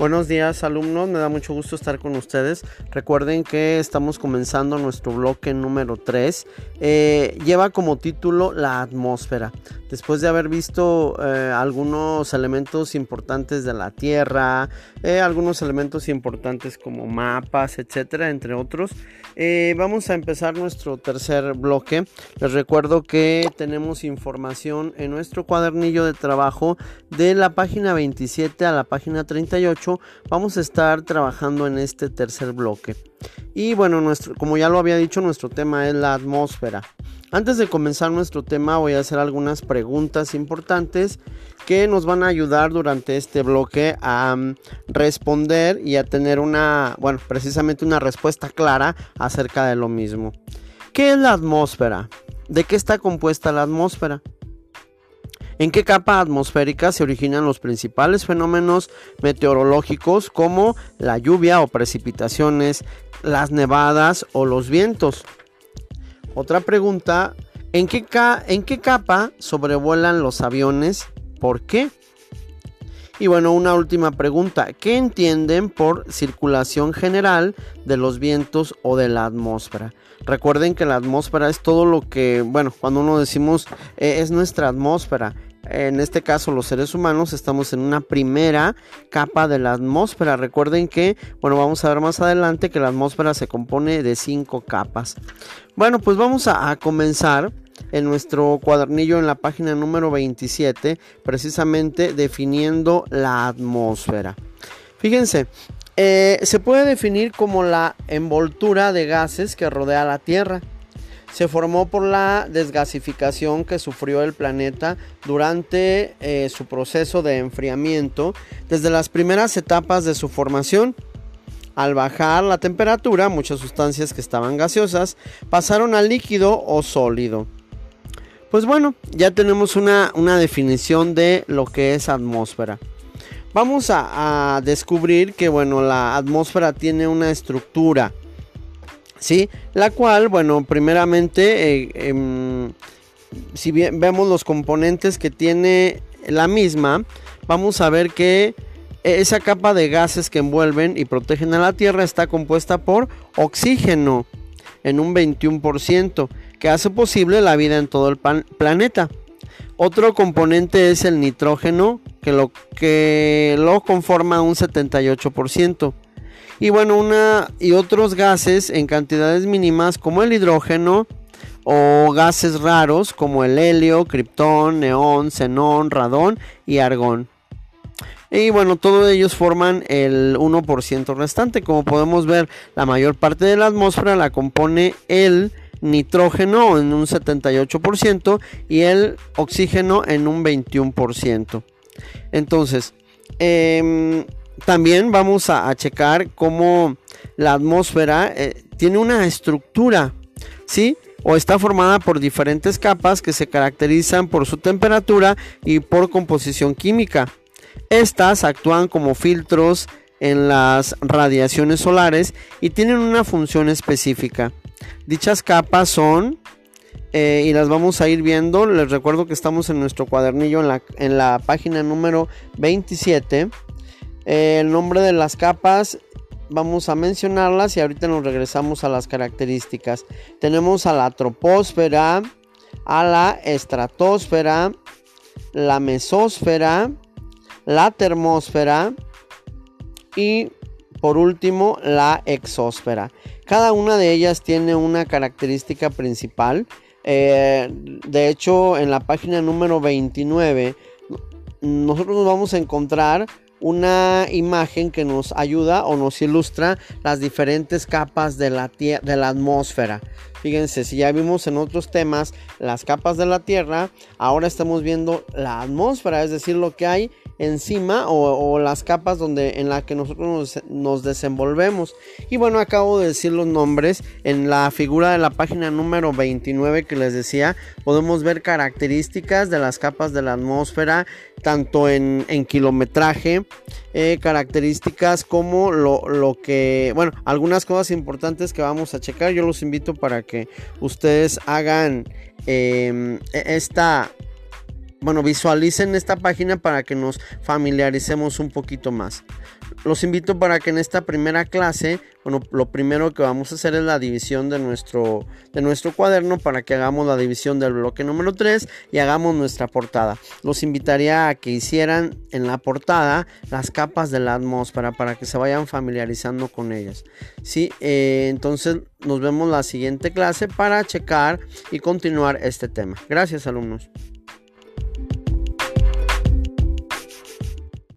Buenos días alumnos, me da mucho gusto estar con ustedes. Recuerden que estamos comenzando nuestro bloque número 3. Eh, lleva como título la atmósfera. Después de haber visto eh, algunos elementos importantes de la Tierra, eh, algunos elementos importantes como mapas, etcétera, entre otros, vamos a empezar nuestro tercer bloque. Les recuerdo que tenemos información en nuestro cuadernillo de trabajo de la página 27 a la página 38 vamos a estar trabajando en este tercer bloque. Y bueno, nuestro, como ya lo había dicho, nuestro tema es la atmósfera. Antes de comenzar nuestro tema voy a hacer algunas preguntas importantes que nos van a ayudar durante este bloque a mm, responder y a tener una, bueno, precisamente una respuesta clara acerca de lo mismo. ¿Qué es la atmósfera? ¿De qué está compuesta la atmósfera? ¿En qué capa atmosférica se originan los principales fenómenos meteorológicos como la lluvia o precipitaciones, las nevadas o los vientos? Otra pregunta, ¿en qué, en qué capa sobrevuelan los aviones? ¿Por qué? Y bueno, una última pregunta. ¿Qué entienden por circulación general de los vientos o de la atmósfera? Recuerden que la atmósfera es todo lo que, bueno, cuando uno decimos eh, es nuestra atmósfera, en este caso los seres humanos estamos en una primera capa de la atmósfera. Recuerden que, bueno, vamos a ver más adelante que la atmósfera se compone de cinco capas. Bueno, pues vamos a, comenzar en nuestro cuadernillo en la página número 27, precisamente definiendo la atmósfera. Fíjense, eh, se puede definir como la envoltura de gases que rodea la Tierra se formó por la desgasificación que sufrió el planeta durante eh, su proceso de enfriamiento desde las primeras etapas de su formación. Al bajar la temperatura, muchas sustancias que estaban gaseosas pasaron a líquido o sólido. Pues bueno, ya tenemos una, definición de lo que es atmósfera. Vamos a, a descubrir que bueno, la atmósfera tiene una estructura ¿sí? La cual, bueno, primeramente, eh, em, si vemos los componentes que tiene la misma, vamos a ver que esa capa de gases que envuelven y protegen a la Tierra está compuesta por oxígeno en un 21%, que hace posible la vida en todo el planeta. Otro componente es el nitrógeno, que lo, que lo conforma un 78%. Y bueno, una y otros gases en cantidades mínimas como el hidrógeno o gases raros como el helio, criptón, neón, xenón, radón y argón. Y bueno, todos ellos forman el 1% restante. Como podemos ver, la mayor parte de la atmósfera la compone el nitrógeno en un 78% y el oxígeno en un 21%. Entonces, eh, también vamos a, checar cómo la atmósfera eh, tiene una estructura, ¿sí? O está formada por diferentes capas que se caracterizan por su temperatura y por composición química. Estas actúan como filtros en las radiaciones solares y tienen una función específica. Dichas capas son, eh, y las vamos a ir viendo, les recuerdo que estamos en nuestro cuadernillo en la, en la página número 27 el nombre de las capas vamos a mencionarlas y ahorita nos regresamos a las características. Tenemos a la troposfera, a la estratosfera, la mesósfera, la termósfera y por último la exósfera. Cada una de ellas tiene una característica principal. Eh, de hecho, en la página número 29 nosotros nos vamos a encontrar una imagen que nos ayuda o nos ilustra las diferentes capas de la, de la atmósfera. Fíjense, si ya vimos en otros temas las capas de la Tierra, ahora estamos viendo la atmósfera, es decir, lo que hay encima o, las capas donde, en la que nosotros nos, desenvolvemos. Y bueno, acabo de decir los nombres. En la figura de la página número 29 que les decía, podemos ver características de las capas de la atmósfera, tanto en, kilometraje, eh, características como lo, lo que, bueno, algunas cosas importantes que vamos a checar. Yo los invito para que ustedes hagan em, e, esta bueno, visualicen esta página para que nos familiaricemos un poquito más. Los invito para que en esta primera clase, bueno, lo primero que vamos a hacer es la división de nuestro, de nuestro cuaderno para que hagamos la división del bloque número 3 y hagamos nuestra portada. Los invitaría a que hicieran en la portada las capas de la atmósfera para que se vayan familiarizando con ellas. ¿sí? Eh, entonces nos vemos la siguiente clase para checar y continuar este tema. Gracias alumnos.